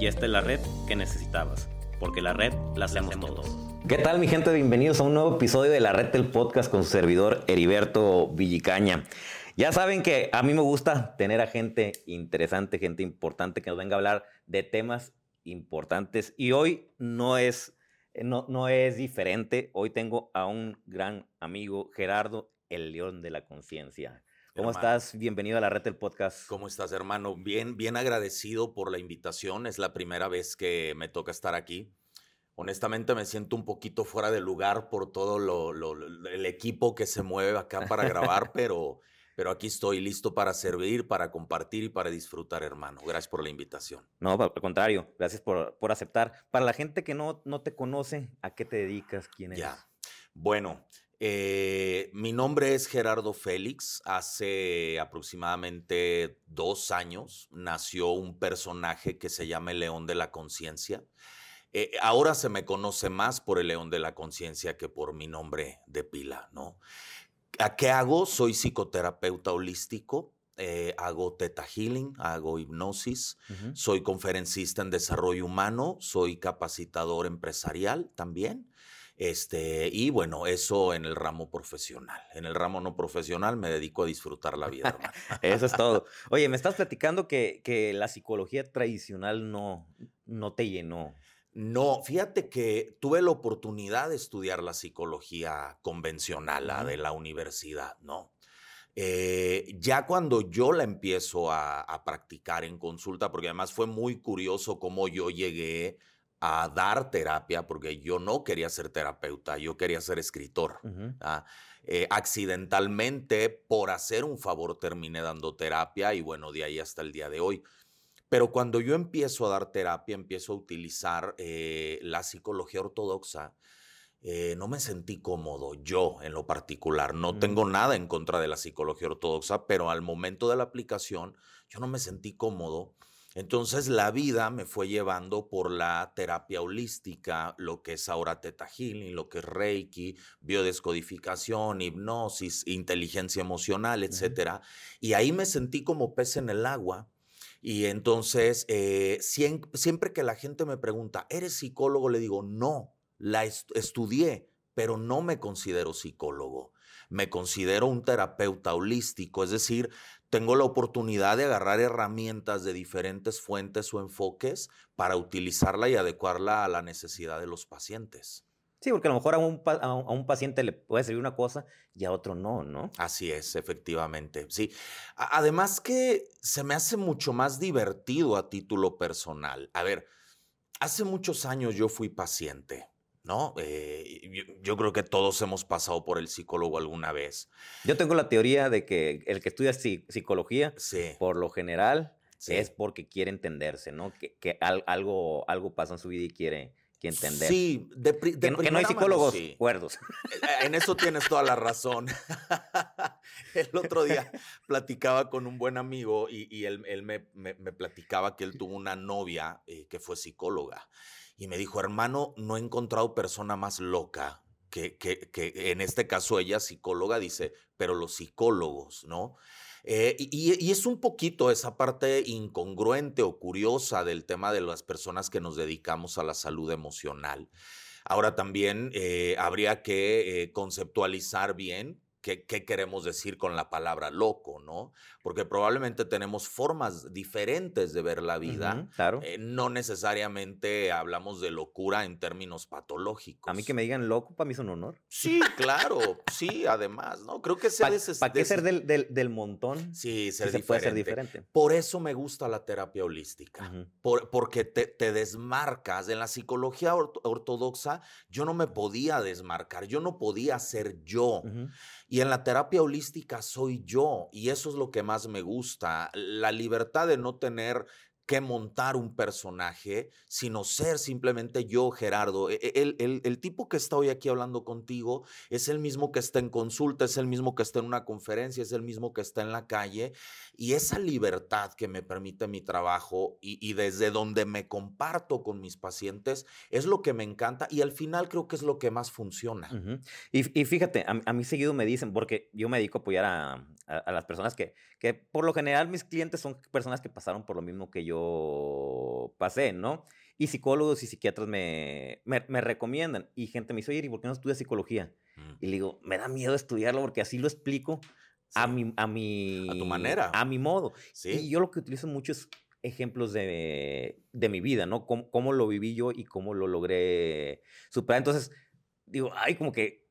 y esta es la red que necesitabas, porque la red la hacemos todos. ¿Qué tal mi gente? Bienvenidos a un nuevo episodio de la red del podcast con su servidor Heriberto Villicaña. Ya saben que a mí me gusta tener a gente interesante, gente importante que nos venga a hablar de temas importantes y hoy no es, no, no es diferente. Hoy tengo a un gran amigo, Gerardo, el león de la conciencia. ¿Cómo estás? Bienvenido a la red del podcast. ¿Cómo estás, hermano? Bien, bien agradecido por la invitación. Es la primera vez que me toca estar aquí. Honestamente me siento un poquito fuera de lugar por todo el equipo que se mueve acá para grabar, pero, pero aquí estoy listo para servir, para compartir y para disfrutar, hermano. Gracias por la invitación. No, al contrario, gracias por, por aceptar. Para la gente que no, no te conoce, ¿a qué te dedicas? ¿Quién eres? Ya. Bueno, eh, mi nombre es Gerardo Félix. Hace aproximadamente dos años nació un personaje que se llama el León de la Conciencia. Eh, ahora se me conoce más por el León de la Conciencia que por mi nombre de pila, ¿no? ¿A qué hago? Soy psicoterapeuta holístico. Eh, hago teta healing, hago hipnosis, soy conferencista en desarrollo humano, soy capacitador empresarial también. Este, y bueno, eso en el ramo profesional. En el ramo no profesional me dedico a disfrutar la vida, hermano. eso es todo. Oye, me estás platicando que, que la psicología tradicional no, no te llenó. No, fíjate que tuve la oportunidad de estudiar la psicología convencional, la de la universidad, ¿no? Eh, ya cuando yo la empiezo a, a, practicar en consulta, porque además fue muy curioso cómo yo llegué a dar terapia, porque yo no quería ser terapeuta, yo quería ser escritor. ¿ah? eh, accidentalmente, por hacer un favor, terminé dando terapia y bueno, de ahí hasta el día de hoy. Pero cuando yo empiezo a dar terapia, empiezo a utilizar eh, la psicología ortodoxa, eh, no me sentí cómodo, yo en lo particular. No tengo nada en contra de la psicología ortodoxa, pero al momento de la aplicación, yo no me sentí cómodo entonces la vida me fue llevando por la terapia holística, lo que es ahora Teta Healing, lo que es Reiki, biodescodificación, hipnosis, inteligencia emocional, etc. Y ahí me sentí como pez en el agua. Y entonces, eh, siempre, que la gente me pregunta, ¿eres psicólogo? Le digo, no, la estudié, pero no me considero psicólogo. Me considero un terapeuta holístico, es decir, tengo la oportunidad de agarrar herramientas de diferentes fuentes o enfoques para utilizarla y adecuarla a la necesidad de los pacientes. Sí, porque a lo mejor a un, a un, paciente le puede servir una cosa y a otro no, ¿no? Así es, efectivamente. Sí. Además que se me hace mucho más divertido a título personal. A ver, hace muchos años yo fui paciente. ¿No? Eh, yo, creo que todos hemos pasado por el psicólogo alguna vez. Yo tengo la teoría de que el que estudia psicología, por lo general, es porque quiere entenderse, ¿no? Que, algo, algo pasa en su vida y quiere, entender. Sí, de, que, no hay psicólogos cuerdos. Eh, en eso tienes toda la razón. el otro día platicaba con un buen amigo y, él, me, platicaba que él tuvo una novia eh, que fue psicóloga y me dijo, hermano, no he encontrado persona más loca que, que, en este caso ella, psicóloga, dice, pero los psicólogos, ¿no? Eh, y, y, es un poquito esa parte incongruente o curiosa del tema de las personas que nos dedicamos a la salud emocional. Ahora también eh, habría que eh, conceptualizar bien qué, queremos decir con la palabra loco, ¿no? Porque probablemente tenemos formas diferentes de ver la vida. claro. Eh, no necesariamente hablamos de locura en términos patológicos. A mí que me digan loco, para mí es un honor. Sí, claro, sí, además, ¿no? Creo que sea ¿Para qué ser del, del, montón? Sí, ser se puede ser diferente. Por eso me gusta la terapia holística, porque te, te, desmarcas. En la psicología ortodoxa yo no me podía desmarcar, yo no podía ser yo. Y en la terapia holística soy yo, y eso es lo que más me gusta, la libertad de no tener que montar un personaje, sino ser simplemente yo, Gerardo. E, e, el, el, tipo que está hoy aquí hablando contigo es el mismo que está en consulta, es el mismo que está en una conferencia, es el mismo que está en la calle. Y esa libertad que me permite mi trabajo y, desde donde me comparto con mis pacientes es lo que me encanta y al final creo que es lo que más funciona. y, fíjate, a, mí seguido me dicen, porque yo me dedico a apoyar a, a las personas que, que por lo general mis clientes son personas que pasaron por lo mismo que yo pasé, ¿no? Y psicólogos y psiquiatras me, me, recomiendan. Y gente me dice, oye, ¿y por qué no estudias psicología? Mm. Y le digo, me da miedo estudiarlo porque así lo explico a, mi, a mi... A tu manera. A mi modo. ¿Sí? Y yo lo que utilizo mucho es ejemplos de, de mi vida, ¿no? Cómo, cómo, lo viví yo y cómo lo logré superar. Entonces, digo, ay, como que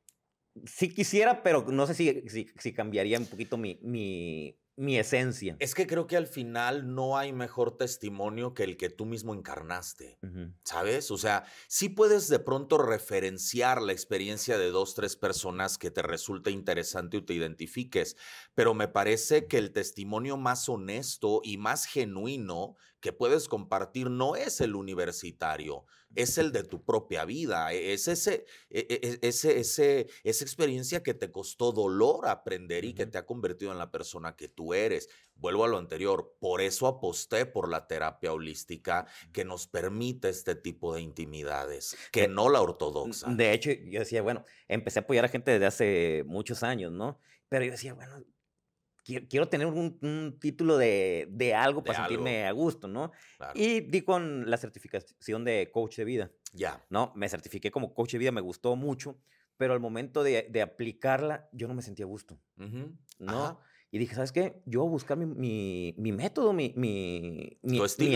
sí quisiera, pero no sé si, si, si cambiaría un poquito mi, mi, mi esencia. Es que creo que al final no hay mejor testimonio que el que tú mismo encarnaste, ¿sabes? O sea, sí puedes de pronto referenciar la experiencia de dos, tres personas que te resulte interesante o te identifiques, pero me parece que el testimonio más honesto y más genuino que puedes compartir no es el universitario, es el de tu propia vida, e, es ese, e, e, ese, ese, esa experiencia que te costó dolor aprender y que te ha convertido en la persona que tú eres. Vuelvo a lo anterior, por eso aposté por la terapia holística que nos permite este tipo de intimidades, que no la ortodoxa. De hecho, yo decía, bueno, empecé a apoyar a gente desde hace muchos años, ¿no? Pero yo decía, bueno, quiero, tener un, título de, algo para sentirme a gusto, ¿no? Y di con la certificación de coach de vida. Ya. ¿No? Me certifiqué como coach de vida, me gustó mucho, pero al momento de, aplicarla, yo no me sentía a gusto. ¿No? Y dije, ¿sabes qué? Yo voy a buscar mi, método, mi, mi,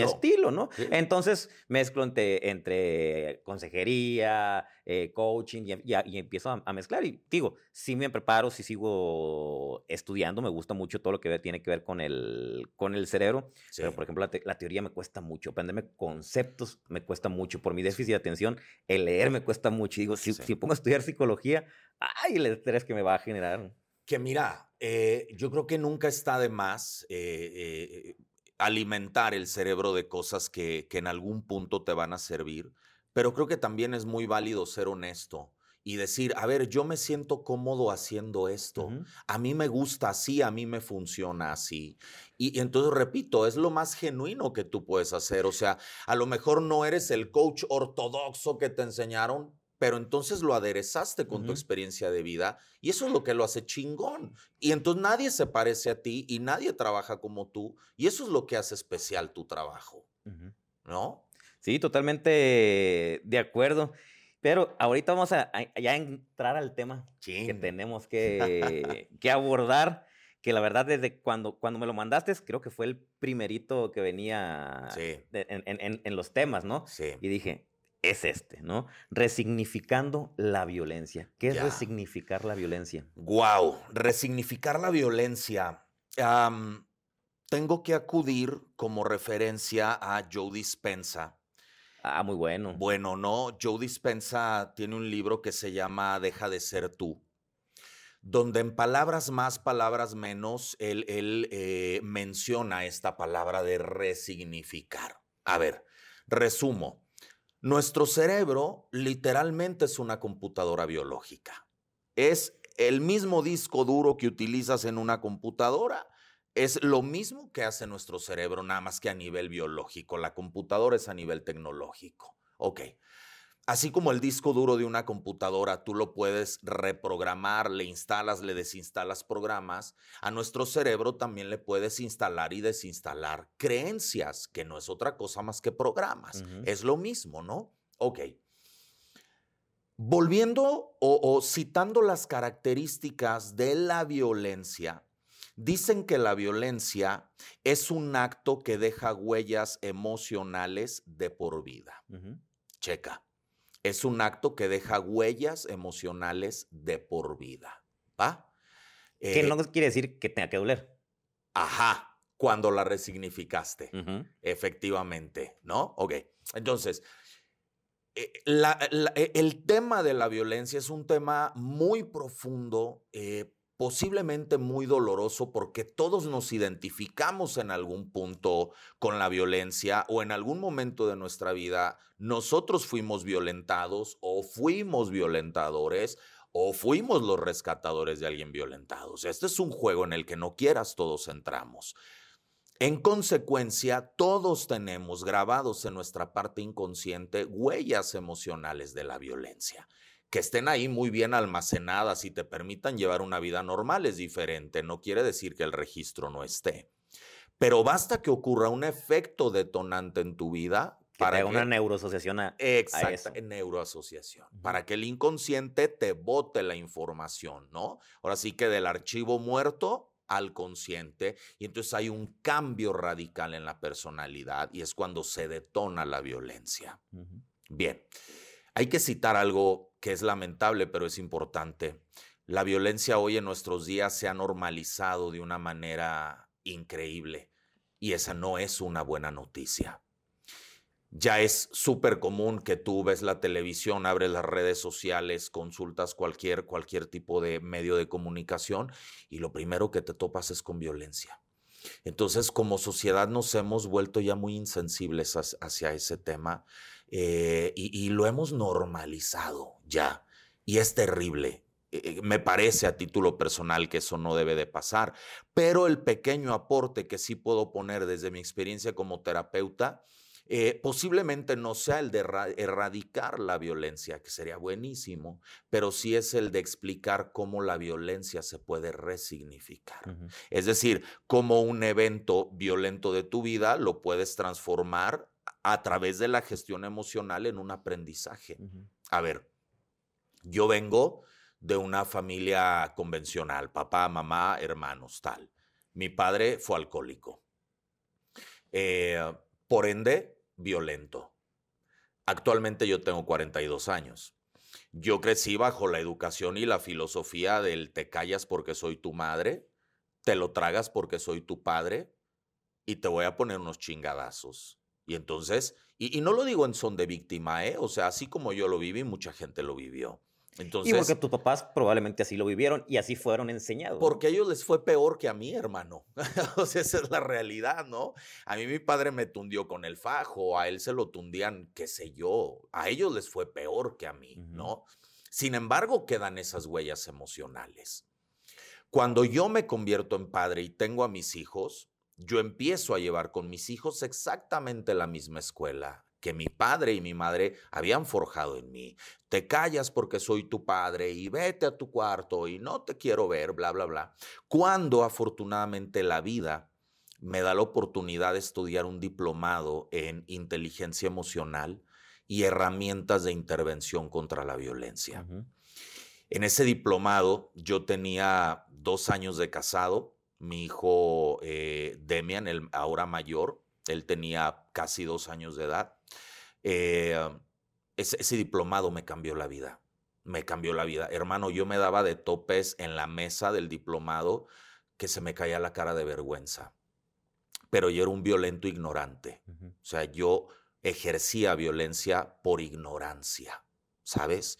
estilo. ¿no? Entonces mezclo entre, entre consejería, eh, coaching y, y, empiezo a, mezclar. Y digo, sí me preparo, sí sigo estudiando, me gusta mucho todo lo que tiene que ver con el, con el cerebro. Pero, por ejemplo, la, teoría me cuesta mucho. Aprenderme conceptos me cuesta mucho. Por mi déficit de atención, el leer me cuesta mucho. Y digo, si, si pongo a estudiar psicología, ¡ay! el estrés que me va a generar. Que mira, eh, yo creo que nunca está de más eh, eh, alimentar el cerebro de cosas que, en algún punto te van a servir, pero creo que también es muy válido ser honesto y decir, a ver, yo me siento cómodo haciendo esto, a mí me gusta así, a mí me funciona así. y, entonces, repito, es lo más genuino que tú puedes hacer. O sea, a lo mejor no eres el coach ortodoxo que te enseñaron, pero entonces lo aderezaste con tu experiencia de vida y eso es lo que lo hace chingón. Y entonces nadie se parece a ti y nadie trabaja como tú y eso es lo que hace especial tu trabajo, ¿no? Sí, totalmente de acuerdo. Pero ahorita vamos a, ya entrar al tema que tenemos que, que, abordar, que la verdad desde cuando, cuando me lo mandaste, creo que fue el primerito que venía en, en, los temas, ¿no? Sí. Y dije, es este, ¿no? Resignificando la violencia. ¿Qué es resignificar la violencia? Wow, resignificar la violencia. tengo que acudir como referencia a Joe Dispensa. Ah, muy bueno. Bueno, no, Joe Dispensa tiene un libro que se llama Deja de ser tú, donde en palabras más, palabras menos, él, él eh, menciona esta palabra de resignificar. A ver, resumo. Nuestro cerebro literalmente es una computadora biológica. Es el mismo disco duro que utilizas en una computadora. Es lo mismo que hace nuestro cerebro, nada más que a nivel biológico. La computadora es a nivel tecnológico. Ok. Así como el disco duro de una computadora, tú lo puedes reprogramar, le instalas, le desinstalas programas, a nuestro cerebro también le puedes instalar y desinstalar creencias, que no es otra cosa más que programas. Es lo mismo, ¿no? Ok. Volviendo o, citando las características de la violencia, dicen que la violencia es un acto que deja huellas emocionales de por vida. Checa es un acto que deja huellas emocionales de por vida. ¿Va? que no eh, quiere decir que tenga que doler. Ajá, cuando la resignificaste. Efectivamente, ¿no? Ok. Entonces, eh, eh, el tema de la violencia es un tema muy profundo posiblemente muy doloroso porque todos nos identificamos en algún punto con la violencia o en algún momento de nuestra vida nosotros fuimos violentados o fuimos violentadores o fuimos los rescatadores de alguien violentado. este es un juego en el que no quieras todos entramos. En consecuencia, todos tenemos grabados en nuestra parte inconsciente huellas emocionales de la violencia que estén ahí muy bien almacenadas y te permitan llevar una vida normal es diferente. No quiere decir que el registro no esté. Pero basta que ocurra un efecto detonante en tu vida para que una neuroasociación a, exacto, neuroasociación. Para que el inconsciente te bote la información, ¿no? Ahora sí que del archivo muerto al consciente y entonces hay un cambio radical en la personalidad y es cuando se detona la violencia. Bien, hay que citar algo que es lamentable, pero es importante. La violencia hoy en nuestros días se ha normalizado de una manera increíble y esa no es una buena noticia. Ya es súper común que tú ves la televisión, abres las redes sociales, consultas cualquier, cualquier tipo de medio de comunicación y lo primero que te topas es con violencia. Entonces, como sociedad nos hemos vuelto ya muy insensibles hacia ese tema eh, y, lo hemos normalizado ya. Y es terrible. Eh, eh, me parece a título personal que eso no debe de pasar, pero el pequeño aporte que sí puedo poner desde mi experiencia como terapeuta, posiblemente no sea el de erradicar la violencia, que sería buenísimo, pero sí es el de explicar cómo la violencia se puede resignificar. Es decir, cómo un evento violento de tu vida lo puedes transformar a través de la gestión emocional en un aprendizaje. A ver, yo vengo de una familia convencional, papá, mamá, hermanos, tal. Mi padre fue alcohólico. Eh, por ende, violento. Actualmente yo tengo 42 años. Yo crecí bajo la educación y la filosofía del te callas porque soy tu madre, te lo tragas porque soy tu padre y te voy a poner unos chingadazos. Y entonces, y, no lo digo en son de víctima, ¿eh? O sea, así como yo lo viví, mucha gente lo vivió. Entonces, y porque tus papás probablemente así lo vivieron y así fueron enseñados. Porque a ellos les fue peor que a mí, hermano. o sea, esa es la realidad, ¿no? A mí mi padre me tundió con el fajo, a él se lo tundían, qué sé yo. A ellos les fue peor que a mí, ¿no? Sin embargo, quedan esas huellas emocionales. Cuando yo me convierto en padre y tengo a mis hijos, yo empiezo a llevar con mis hijos exactamente la misma escuela que mi padre y mi madre habían forjado en mí. Te callas porque soy tu padre y vete a tu cuarto y no te quiero ver, bla, bla, bla. Cuando afortunadamente la vida me da la oportunidad de estudiar un diplomado en inteligencia emocional y herramientas de intervención contra la violencia. En ese diplomado yo tenía dos años de casado, mi hijo eh, Demian, el ahora mayor, él tenía casi dos años de edad. Eh, ese, diplomado me cambió la vida, me cambió la vida. Hermano, yo me daba de topes en la mesa del diplomado que se me caía la cara de vergüenza. Pero yo era un violento ignorante. O sea, yo ejercía violencia por ignorancia, ¿sabes?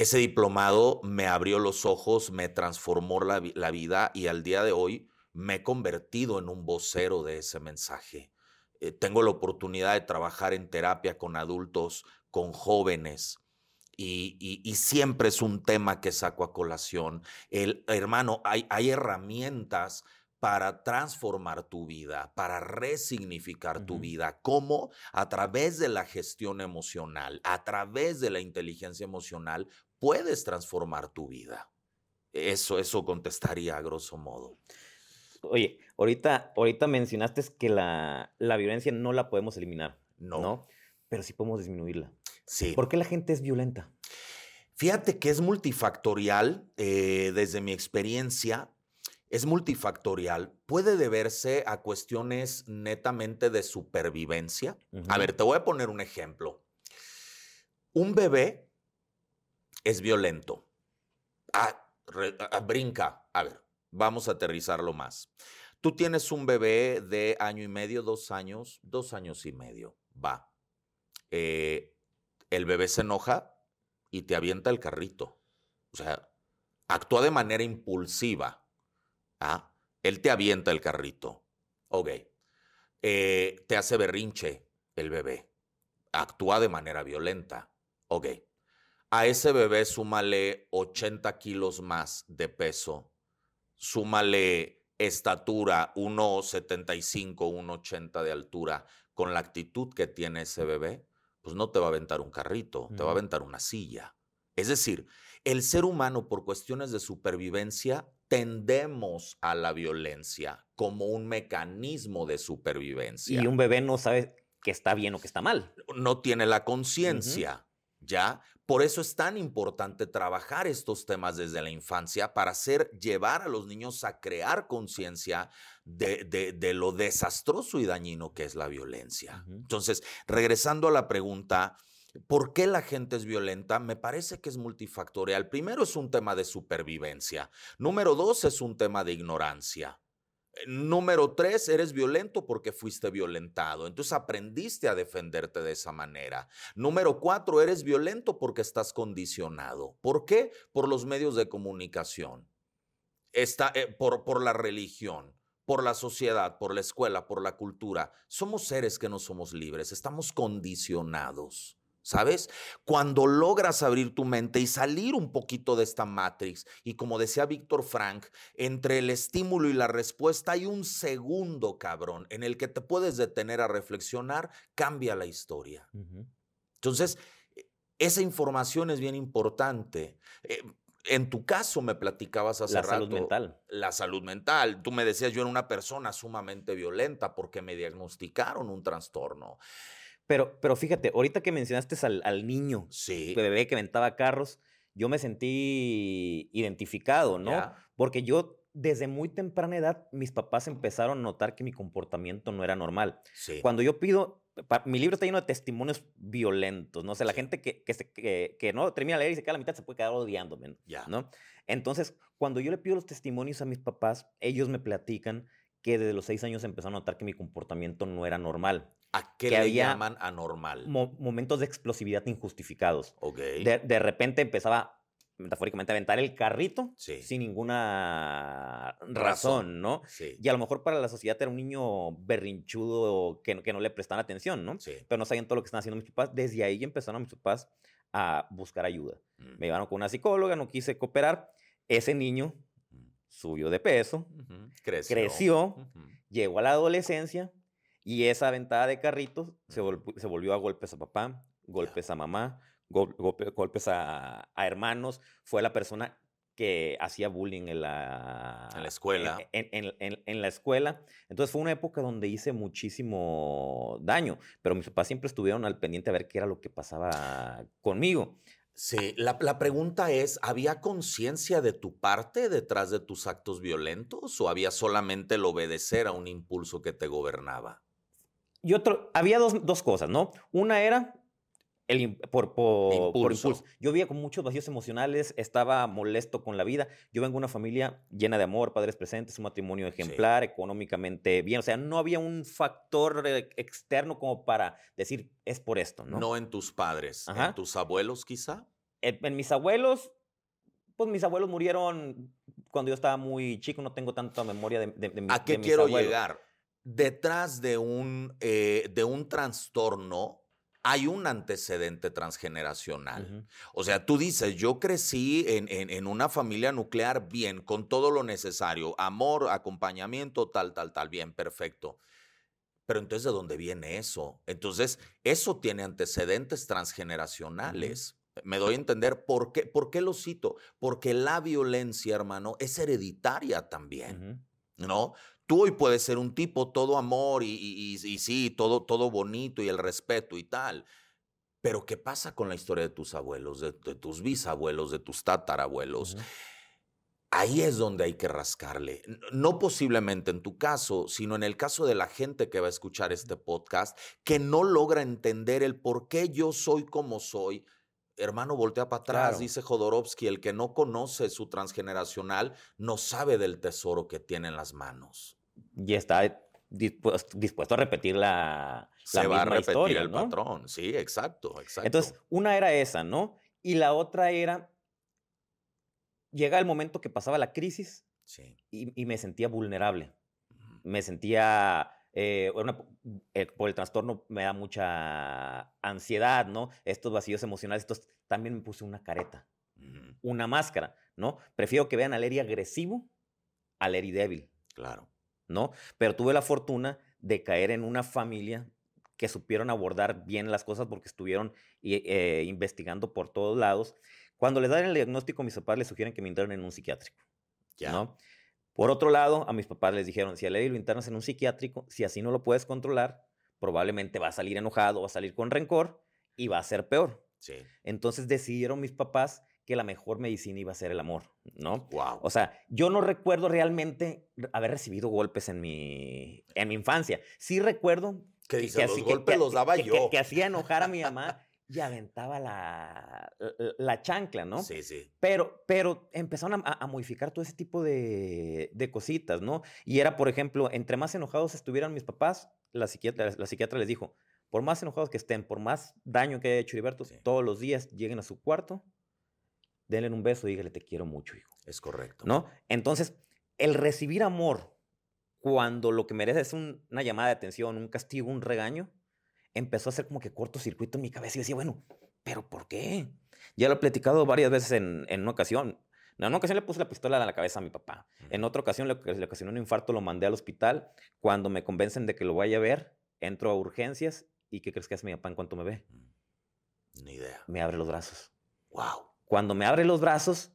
Ese diplomado me abrió los ojos, me transformó la, vida y al día de hoy me he convertido en un vocero de ese mensaje. Eh, tengo la oportunidad de trabajar en terapia con adultos, con jóvenes. Y, siempre es un tema que saco a colación. El, hermano, hay, hay herramientas para transformar tu vida, para resignificar tu vida. ¿Cómo? A través de la gestión emocional, a través de la inteligencia emocional, puedes transformar tu vida. Eso, eso contestaría a grosso modo. Oye, ahorita, ahorita mencionaste que la, violencia no la podemos eliminar. No. Pero sí podemos disminuirla. Sí. ¿Por qué la gente es violenta? Fíjate que es multifactorial, eh, desde mi experiencia, es multifactorial. Puede deberse a cuestiones netamente de supervivencia. A ver, te voy a poner un ejemplo. Un bebé es violento. Ah, ah, brinca. A ver, vamos a aterrizarlo más. Tú tienes un bebé de año y medio, dos años, dos años y medio. Va. Eh, el bebé se enoja y te avienta el carrito. O sea, actúa de manera impulsiva. ¿ah? Él te avienta el carrito. Ok. Eh, te hace berrinche el bebé. Actúa de manera violenta. Ok. A ese bebé súmale 80 kilos más de peso. Súmale estatura, 1,75, 1,80 de altura, con la actitud que tiene ese bebé, pues no te va a aventar un carrito, te va a aventar una silla. Es decir, el ser humano por cuestiones de supervivencia tendemos a la violencia como un mecanismo de supervivencia. Y un bebé no sabe que está bien o que está mal. No tiene la conciencia, ¿ya? Por eso es tan importante trabajar estos temas desde la infancia para hacer llevar a los niños a crear conciencia de, lo desastroso y dañino que es la violencia. Entonces, regresando a la pregunta, ¿Por qué la gente es violenta? Me parece que es multifactorial. Primero es un tema de supervivencia. Número dos es un tema de ignorancia. Número tres, eres violento porque fuiste violentado. Entonces aprendiste a defenderte de esa manera. Número cuatro, eres violento porque estás condicionado. ¿Por qué? Por los medios de comunicación. Está, eh, por, por la religión por la sociedad, por la escuela, por la cultura. Somos seres que no somos libres, estamos condicionados. ¿Sabes? Cuando logras abrir tu mente y salir un poquito de esta matrix, y como decía Víctor Frank, entre el estímulo y la respuesta hay un segundo, cabrón, en el que te puedes detener a reflexionar, cambia la historia. Entonces, e, esa información es bien importante. Eh, en tu caso me platicabas hace la rato. La salud mental. La salud mental. Tú me decías, yo era una persona sumamente violenta porque me diagnosticaron un trastorno. Pero, pero fíjate, ahorita que mencionaste al, al niño, sí. bebé que ventaba carros, yo me sentí identificado, ¿no? Porque yo desde muy temprana edad, mis papás empezaron a notar que mi comportamiento no era normal. Sí. Cuando yo pido, mi libro está lleno de testimonios violentos, ¿no? O sea, la gente que, que, que, no termina de leer y se queda a la mitad se puede quedar odiándome, ¿no? Entonces, cuando yo le pido los testimonios a mis papás, ellos me platican que desde los seis años empezaron a notar que mi comportamiento no era normal. ¿A qué le llaman anormal? momentos de explosividad injustificados. Ok. De, repente empezaba, metafóricamente, a aventar el carrito sin ninguna razón, ¿no? Sí. Y a lo mejor para la sociedad era un niño berrinchudo que, que no le prestaban atención, ¿no? Sí. Pero no sabían todo lo que estaban haciendo mis papás. Desde ahí empezaron mis papás a buscar ayuda. Mm. Me llevaron con una psicóloga, no quise cooperar. Ese niño mm. subió de peso, creció, llegó a la adolescencia y esa aventada de carritos se, volvió a golpes a papá, golpes a mamá, golpes a, hermanos. Fue la persona que hacía bullying en la, en la escuela. En, la escuela. Entonces fue una época donde hice muchísimo daño, pero mis papás siempre estuvieron al pendiente a ver qué era lo que pasaba conmigo. Sí, la, la pregunta es, ¿había conciencia de tu parte detrás de tus actos violentos o había solamente el obedecer a un impulso que te gobernaba? Y otro, había dos, dos cosas, ¿no? Una era el, por, por, impulso. Yo vivía con muchos vacíos emocionales, estaba molesto con la vida. Yo vengo de una familia llena de amor, padres presentes, un matrimonio ejemplar, económicamente bien. O sea, no había un factor eh, externo como para decir, es por esto, ¿no? No en tus padres, en tus abuelos quizá. En, mis abuelos, pues mis abuelos murieron cuando yo estaba muy chico, no tengo tanta memoria de, de, ¿A qué quiero llegar? Detrás de un, eh, de un trastorno hay un antecedente transgeneracional. O sea, tú dices, yo crecí en, en, una familia nuclear bien, con todo lo necesario, amor, acompañamiento, tal, tal, tal, bien, perfecto. Pero entonces, ¿de dónde viene eso? Entonces, eso tiene antecedentes transgeneracionales. Me doy a entender por qué, por qué lo cito. Porque la violencia, hermano, es hereditaria también. ¿No? Tú hoy puedes ser un tipo todo amor y, sí, todo, todo bonito y el respeto y tal. Pero ¿qué pasa con la historia de tus abuelos, de, tus bisabuelos, de tus tatarabuelos? Ahí es donde hay que rascarle. No posiblemente en tu caso, sino en el caso de la gente que va a escuchar este podcast, que no logra entender el por qué yo soy como soy. Hermano, voltea para atrás, dice Jodorowsky, el que no conoce su transgeneracional no sabe del tesoro que tiene en las manos y está dispuesto, a repetir la, Se va a repetir el patrón, sí, exacto, exacto. Entonces, una era esa, ¿no? Y la otra era llega el momento que pasaba la crisis Sí. y, y me sentía vulnerable. Me sentía, eh, una- eh, por el trastorno me da mucha ansiedad, ¿no? Estos vacíos emocionales, entonces también me puse una careta, una máscara, ¿no? Prefiero que vean al Eri agresivo al Eri débil, Claro. ¿No? Pero tuve la fortuna de caer en una familia que supieron abordar bien las cosas porque estuvieron y- eh, investigando por todos lados. Cuando les dan el diagnóstico, mis papás les sugieren que me internen en un psiquiátrico. Ya. ¿no? Por otro lado, a mis papás les dijeron, si a Lady lo internas en un psiquiátrico, si así no lo puedes controlar, probablemente va a salir enojado, va a salir con rencor y va a ser peor. Sí. Entonces decidieron mis papás que la mejor medicina iba a ser el amor, ¿no? Wow. O sea, yo no recuerdo realmente haber recibido golpes en mi, en mi infancia. Sí recuerdo ¿Qué dice? Los así- golpes los daba que- que- yo. que hacía enojar a mi mamá y aventaba la, la, la chancla, ¿no? Sí, sí. Pero, pero empezaron a, a- a modificar todo ese tipo de, de cositas, ¿no? Y era, por ejemplo, entre más enojados estuvieran mis papás, la psiquiatra, la psiquiatra les dijo, por más enojados que estén, por más daño que haya hecho Heriberto, Sí. todos los días lleguen a su cuarto, denle un beso y dígale, te quiero mucho, hijo, Es correcto. ¿no? Entonces, el recibir amor cuando lo que merece es un- una llamada de atención, un castigo, un regaño, empezó a hacer como que cortocircuito en mi cabeza y decía, bueno, ¿pero por qué? Ya lo he platicado varias veces en, en una ocasión. En una ocasión le puse la pistola a la cabeza a mi papá. En otra ocasión le, le ocasionó un infarto, lo mandé al hospital. Cuando me convencen de que lo vaya a ver, entro a urgencias y ¿qué crees que hace mi papá en cuanto me ve? Mm. Ni idea. Me abre los brazos. Wow. Cuando me abre los brazos,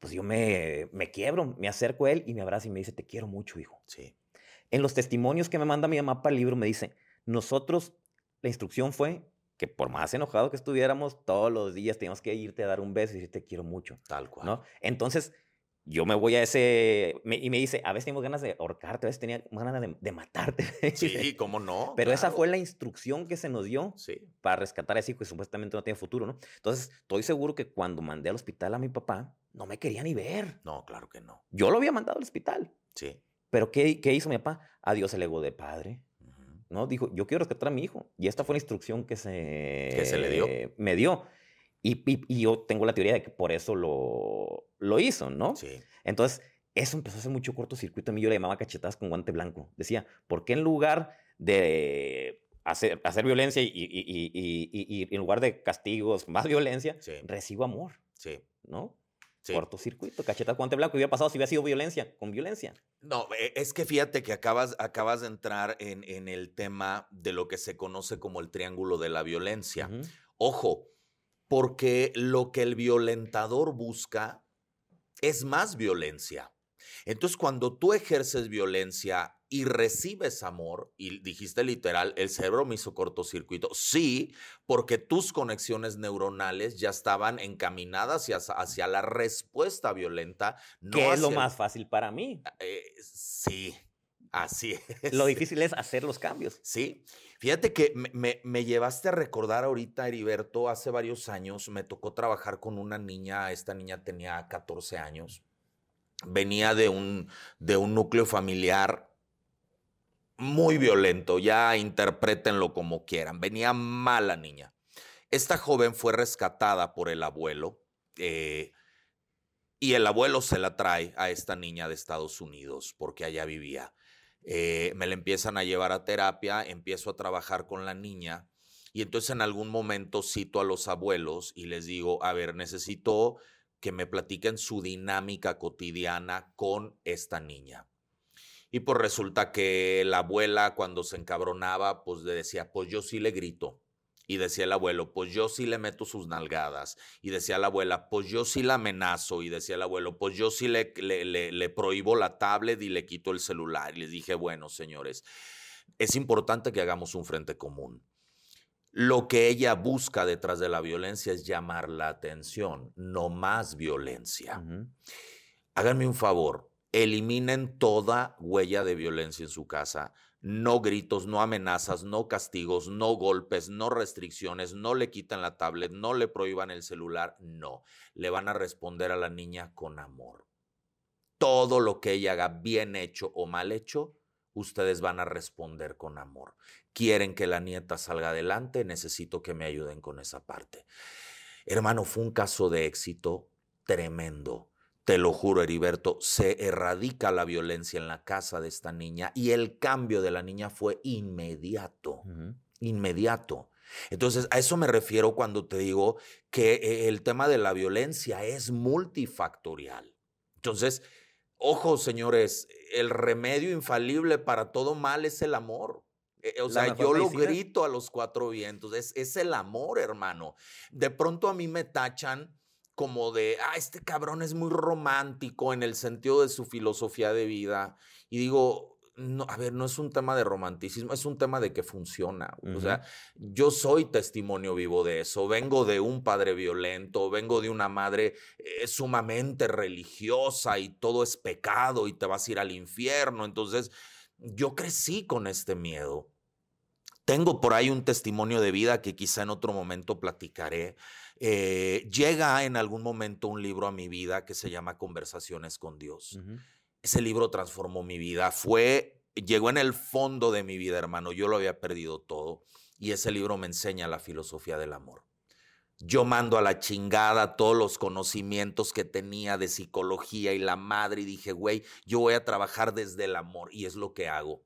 pues yo me, me quiebro, me acerco a él y me abraza y me dice, te quiero mucho, hijo. Sí. En los testimonios que me manda mi mamá para el libro me dice, nosotros, la instrucción fue que por más enojado que estuviéramos, todos los días teníamos que irte a dar un beso y decirte, te quiero mucho, Tal cual. ¿no? Entonces, yo me voy a ese, me- y me dice, a veces tengo ganas de ahorcarte, a veces tenía ganas de, de matarte. Sí, ¿cómo no? Pero esa fue la instrucción que se nos dio Sí. para rescatar a ese hijo que supuestamente no tiene futuro, ¿no? Entonces, estoy seguro que cuando mandé al hospital a mi papá, no me quería ni ver. No, claro que no. Yo lo había mandado al hospital. Sí. Pero ¿qué, qué hizo mi papá? Adiós el ego de padre. ¿no? Dijo, yo quiero rescatar a mi hijo. Y esta fue la instrucción que se, Que se le dio. Me dio. Y, y- y yo tengo la teoría de que por eso lo, lo hizo, ¿no? Sí. Entonces, eso empezó a hacer mucho cortocircuito a mí. Yo le llamaba cachetadas con guante blanco. Decía, ¿por qué en lugar de hacer, hacer violencia y, y- en lugar de castigos, más violencia, Sí. recibo amor, Sí. ¿no? Sí. Cortocircuito, cachetadas con guante blanco. Y hubiera pasado si hubiera sido violencia, con violencia. No, e- es que fíjate que acabas, acabas de entrar en, en el tema de lo que se conoce como el triángulo de la violencia. Ojo, porque lo que el violentador busca es más violencia. Entonces, cuando tú ejerces violencia y recibes amor, y dijiste literal, el cerebro me hizo cortocircuito, sí, porque tus conexiones neuronales ya estaban encaminadas hacia, hacia la respuesta violenta. No que es lo más fácil para mí. Eh, sí, así es. Lo difícil es hacer los cambios. Sí, fíjate que me, me- llevaste a recordar ahorita, Heriberto, hace varios años me tocó trabajar con una niña, esta niña tenía 14 años, venía de un, de un núcleo familiar muy violento, ya interprétenlo como quieran, venía mala niña. Esta joven fue rescatada por el abuelo eh, y el abuelo se la trae a esta niña de Estados Unidos porque allá vivía. Eh, me la empiezan a llevar a terapia, empiezo a trabajar con la niña y entonces en algún momento cito a los abuelos y les digo, a ver, necesito que me platiquen su dinámica cotidiana con esta niña. Y pues resulta que la abuela cuando se encabronaba, pues le decía, pues yo sí le grito. Y decía el abuelo, pues yo sí le meto sus nalgadas. Y decía la abuela, pues yo sí la amenazo. Y decía el abuelo, pues yo sí le, le, le, le prohíbo la tablet y le quito el celular. Y les dije, bueno, señores, es importante que hagamos un frente común. Lo que ella busca detrás de la violencia es llamar la atención, no más violencia. Ujú. Háganme un favor, eliminen toda huella de violencia en su casa. No gritos, no amenazas, no castigos, no golpes, no restricciones, no le quitan la tablet, no le prohíban el celular, no. Le van a responder a la niña con amor. Todo lo que ella haga bien hecho o mal hecho, ustedes van a responder con amor. Quieren que la nieta salga adelante, necesito que me ayuden con esa parte. Hermano, fue un caso de éxito tremendo te lo juro, Heriberto, se erradica la violencia en la casa de esta niña y el cambio de la niña fue inmediato, inmediato. Entonces, a eso me refiero cuando te digo que eh, el tema de la violencia es multifactorial. Entonces, ojo, señores, el remedio infalible para todo mal es el amor. Eh, o sea, yo lo grito a los cuatro vientos, es, es el amor, hermano. De pronto a mí me tachan como de, ah, este cabrón es muy romántico en el sentido de su filosofía de vida. Y digo, no, a ver, no es un tema de romanticismo, es un tema de que funciona. O sea, yo soy testimonio vivo de eso. Vengo de un padre violento, vengo de una madre eh, sumamente religiosa y todo es pecado y te vas a ir al infierno. Entonces, yo crecí con este miedo. Tengo por ahí un testimonio de vida que quizá en otro momento platicaré. Eh, llega en algún momento un libro a mi vida que se llama Conversaciones con Dios. Ese libro transformó mi vida. Fue, llegó en el fondo de mi vida, hermano. Yo lo había perdido todo. Y ese libro me enseña la filosofía del amor. Yo mando a la chingada todos los conocimientos que tenía de psicología y la madre y dije, güey, yo voy a trabajar desde el amor y es lo que hago.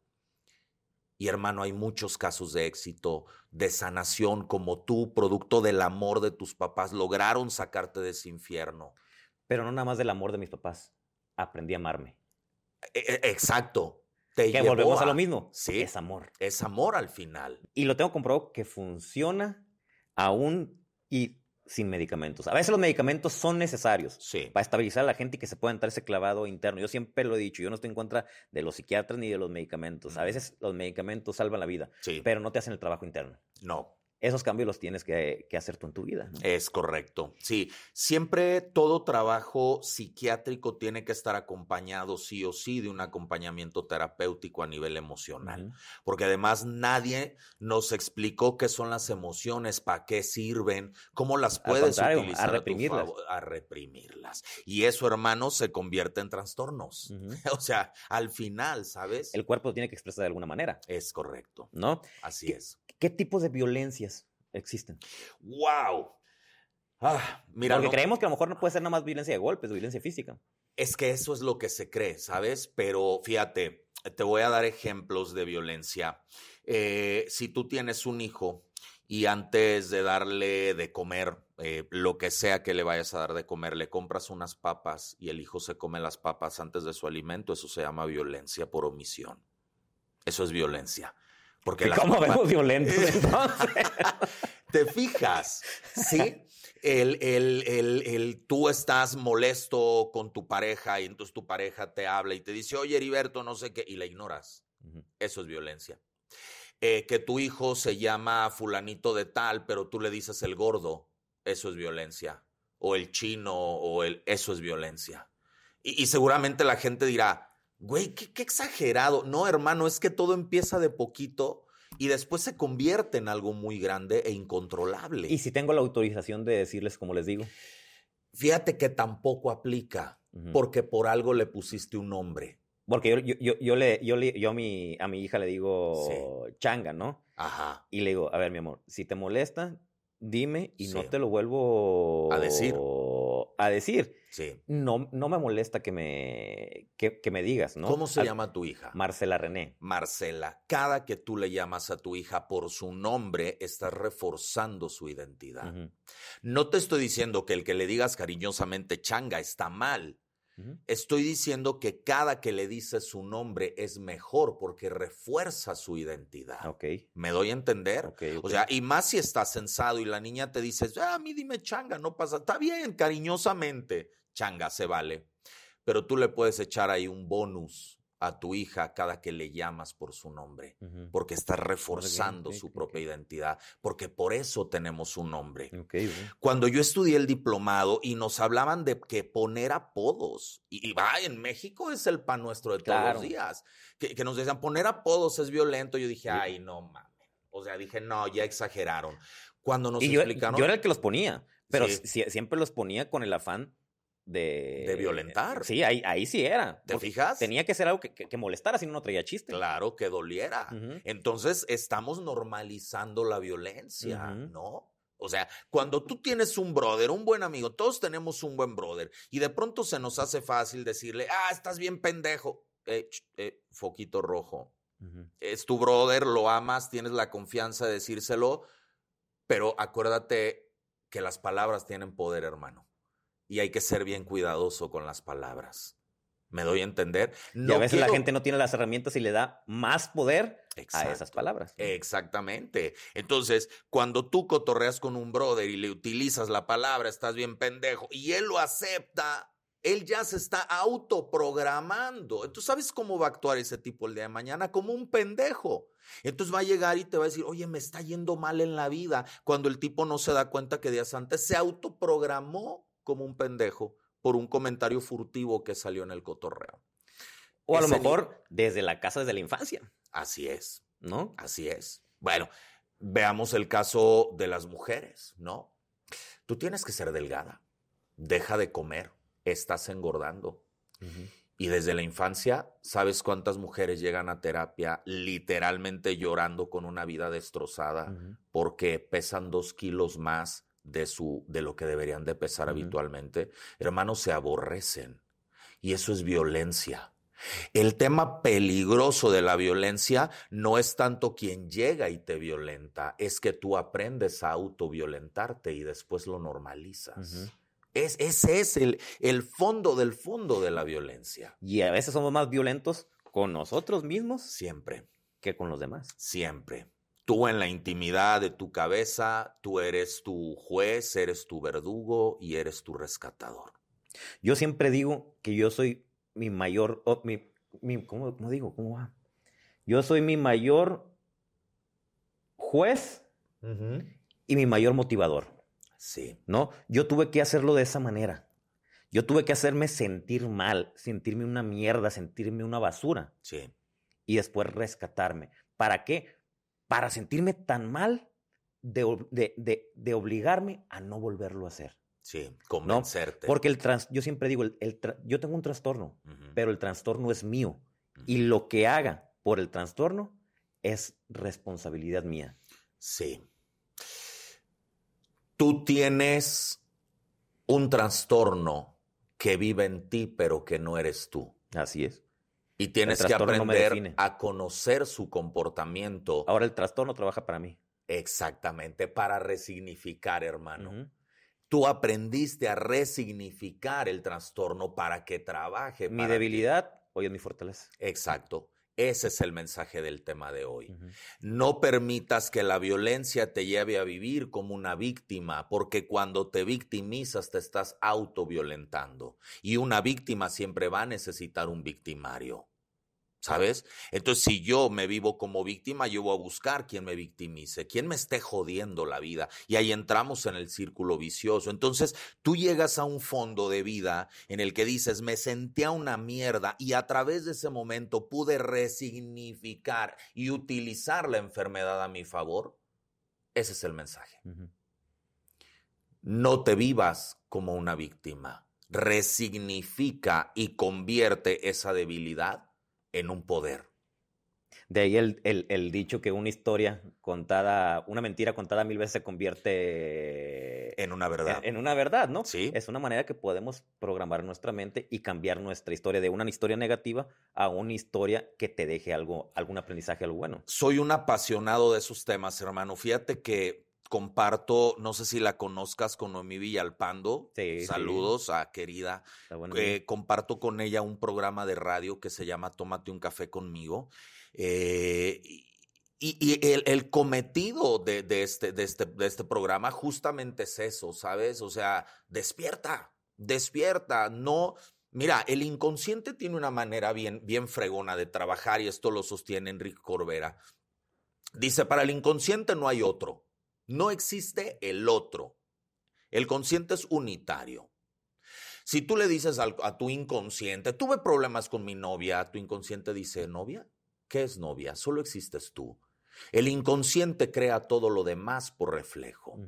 Y hermano, hay muchos casos de éxito, de sanación, como tú, producto del amor de tus papás, lograron sacarte de ese infierno. Pero no nada más del amor de mis papás, aprendí a amarme. E, e, exacto. Te que volvemos a, lo mismo. Sí. Es amor. Es amor al final. Y lo tengo comprobado que funciona aún y sin medicamentos. A veces los medicamentos son necesarios para estabilizar a la gente y que se pueda entrar ese clavado interno. Yo siempre lo he dicho, yo no estoy en contra de los psiquiatras ni de los medicamentos. A veces los medicamentos salvan la vida, pero no te hacen el trabajo interno. No, esos cambios los tienes que, hacer tú en tu vida. Es correcto. Sí, siempre todo trabajo psiquiátrico tiene que estar acompañado sí o sí de un acompañamiento terapéutico a nivel emocional, porque además nadie nos explicó qué son las emociones, para qué sirven, cómo las puedes utilizar a reprimirlas. A, reprimirlas. Y eso, hermano, se convierte en trastornos. O sea, al final, ¿sabes? El cuerpo tiene que expresar de alguna manera. Es correcto. ¿No? Así es. ¿Qué tipos de violencias existen? ¡Wow! Ah, mira, Porque creemos que a lo mejor no puede ser nada más violencia de golpes, violencia física. Es que eso es lo que se cree, ¿sabes? Pero fíjate, te voy a dar ejemplos de violencia. Eh, si tú tienes un hijo y antes de darle de comer, eh, lo que sea que le vayas a dar de comer, le compras unas papas y el hijo se come las papas antes de su alimento, eso se llama violencia por omisión. Eso es violencia. Porque ¿Cómo vemos entonces? ¿Te fijas? Sí. El, el, el, el, tú estás molesto con tu pareja y entonces tu pareja te habla y te dice, oye, Heriberto, no sé qué, y la ignoras. Eso es violencia. Eh, que tu hijo se llama fulanito de tal, pero tú le dices el gordo, eso es violencia. O el chino, o el, eso es violencia. Y, y seguramente la gente dirá, Güey, qué, exagerado. No, hermano, es que todo empieza de poquito y después se convierte en algo muy grande e incontrolable. ¿Y si tengo la autorización de decirles como les digo? Fíjate que tampoco aplica, porque por algo le pusiste un nombre. Porque yo, yo, yo, le, yo, yo a, mi, a mi hija le digo changa, ¿no? Ajá. Y le digo, a ver, mi amor, si te molesta, dime y no te lo vuelvo a decir. A decir. Sí. No, no me molesta que me, que, me digas, ¿no? ¿Cómo se llama tu hija? Marcela René. Marcela, cada que tú le llamas a tu hija por su nombre, estás reforzando su identidad. No te estoy diciendo que el que le digas cariñosamente changa está mal. Estoy diciendo que cada que le dices su nombre es mejor porque refuerza su identidad. Ok. ¿Me doy a entender? O sea, y más si está sensado y la niña te dice, ah, a mí dime changa, no pasa. Está bien, cariñosamente, changa, se vale. Pero tú le puedes echar ahí un bonus a tu hija cada que le llamas por su nombre, porque estás reforzando su propia identidad, porque por eso tenemos un nombre. Cuando yo estudié el diplomado y nos hablaban de que poner apodos, y, va, en México es el pan nuestro de todos los días, que, nos decían poner apodos es violento, yo dije, ay, no mames. O sea, dije, no, ya exageraron. Cuando nos explicaron. Yo era el que los ponía, pero siempre los ponía con el afán de, de violentar. Sí, ahí, ahí sí era. ¿Te fijas? Tenía que ser algo que, que, molestara, si no, no traía chiste. Claro, que doliera. Entonces, estamos normalizando la violencia, ¿no? O sea, cuando tú tienes un brother, un buen amigo, todos tenemos un buen brother, y de pronto se nos hace fácil decirle, ah, estás bien pendejo. Eh, eh, foquito rojo. Es tu brother, lo amas, tienes la confianza de decírselo, pero acuérdate que las palabras tienen poder, hermano. Y hay que ser bien cuidadoso con las palabras. ¿Me doy a entender? y a veces la gente no tiene las herramientas y le da más poder a esas palabras. Exactamente. Entonces, cuando tú cotorreas con un brother y le utilizas la palabra, estás bien pendejo, y él lo acepta, él ya se está autoprogramando. Entonces, ¿sabes cómo va a actuar ese tipo el día de mañana? Como un pendejo. Entonces va a llegar y te va a decir, oye, me está yendo mal en la vida, cuando el tipo no se da cuenta que días antes se autoprogramó como un pendejo por un comentario furtivo que salió en el cotorreo. O a lo mejor desde la casa, desde la infancia. Así es. ¿No? Así es. Bueno, veamos el caso de las mujeres, ¿no? Tú tienes que ser delgada. Deja de comer estás engordando. Y desde la infancia, ¿sabes cuántas mujeres llegan a terapia literalmente llorando con una vida destrozada porque pesan dos kilos más de, su, de lo que deberían de pesar habitualmente? Hermanos, se aborrecen. Y eso es violencia. El tema peligroso de la violencia no es tanto quien llega y te violenta, es que tú aprendes a autoviolentarte y después lo normalizas. Es, ese es el, el fondo del fondo de la violencia. Y a veces somos más violentos con nosotros mismos. Siempre. Que con los demás. Siempre. Tú en la intimidad de tu cabeza, tú eres tu juez, eres tu verdugo y eres tu rescatador. Yo siempre digo que yo soy mi mayor, mi, ¿cómo, digo? ¿Cómo va? Yo soy mi mayor juez y mi mayor motivador. Sí. ¿No? Yo tuve que hacerlo de esa manera. Yo tuve que hacerme sentir mal, sentirme una mierda, sentirme una basura. Sí. Y después rescatarme. ¿Para qué? Para sentirme tan mal de, de, obligarme a no volverlo a hacer. Sí, convencerte. Porque el trans, yo siempre digo, el, yo tengo un trastorno, pero el trastorno es mío. Y lo que haga por el trastorno es responsabilidad mía. Sí tú tienes un trastorno que vive en ti, pero que no eres tú. Así es. Y tienes que aprender a conocer su comportamiento. Ahora el trastorno trabaja para mí. Exactamente, para resignificar, hermano. Tú aprendiste a resignificar el trastorno para que trabaje. Mi debilidad hoy es mi fortaleza. Exacto. Ese es el mensaje del tema de hoy. No permitas que la violencia te lleve a vivir como una víctima, porque cuando te victimizas te estás autoviolentando y una víctima siempre va a necesitar un victimario. ¿Sabes? Entonces, si yo me vivo como víctima, yo voy a buscar quien me victimice, quien me esté jodiendo la vida. Y ahí entramos en el círculo vicioso. Entonces, tú llegas a un fondo de vida en el que dices, me sentía una mierda y a través de ese momento pude resignificar y utilizar la enfermedad a mi favor. Ese es el mensaje. No te vivas como una víctima. Resignifica y convierte esa debilidad en un poder. De ahí el, dicho que una historia contada, una mentira contada mil veces se convierte en una verdad. En, una verdad, ¿no? Sí. Es una manera que podemos programar nuestra mente y cambiar nuestra historia de una historia negativa a una historia que te deje algo, algún aprendizaje, algo bueno. Soy un apasionado de esos temas, hermano. Fíjate que comparto, no sé si la conozcas con Noemí Villalpando. Sí, Saludos a querida. Eh, comparto con ella un programa de radio que se llama Tómate un café conmigo. Eh, y, el, cometido de, este, de, este, de este programa justamente es eso, ¿sabes? O sea, despierta, despierta, no... Mira, el inconsciente tiene una manera bien, bien fregona de trabajar y esto lo sostiene Enrique Corbera. Dice, para el inconsciente no hay otro. No existe el otro. El consciente es unitario. Si tú le dices a, tu inconsciente, tuve problemas con mi novia, tu inconsciente dice, ¿novia? ¿Qué es novia? Solo existes tú. El inconsciente crea todo lo demás por reflejo.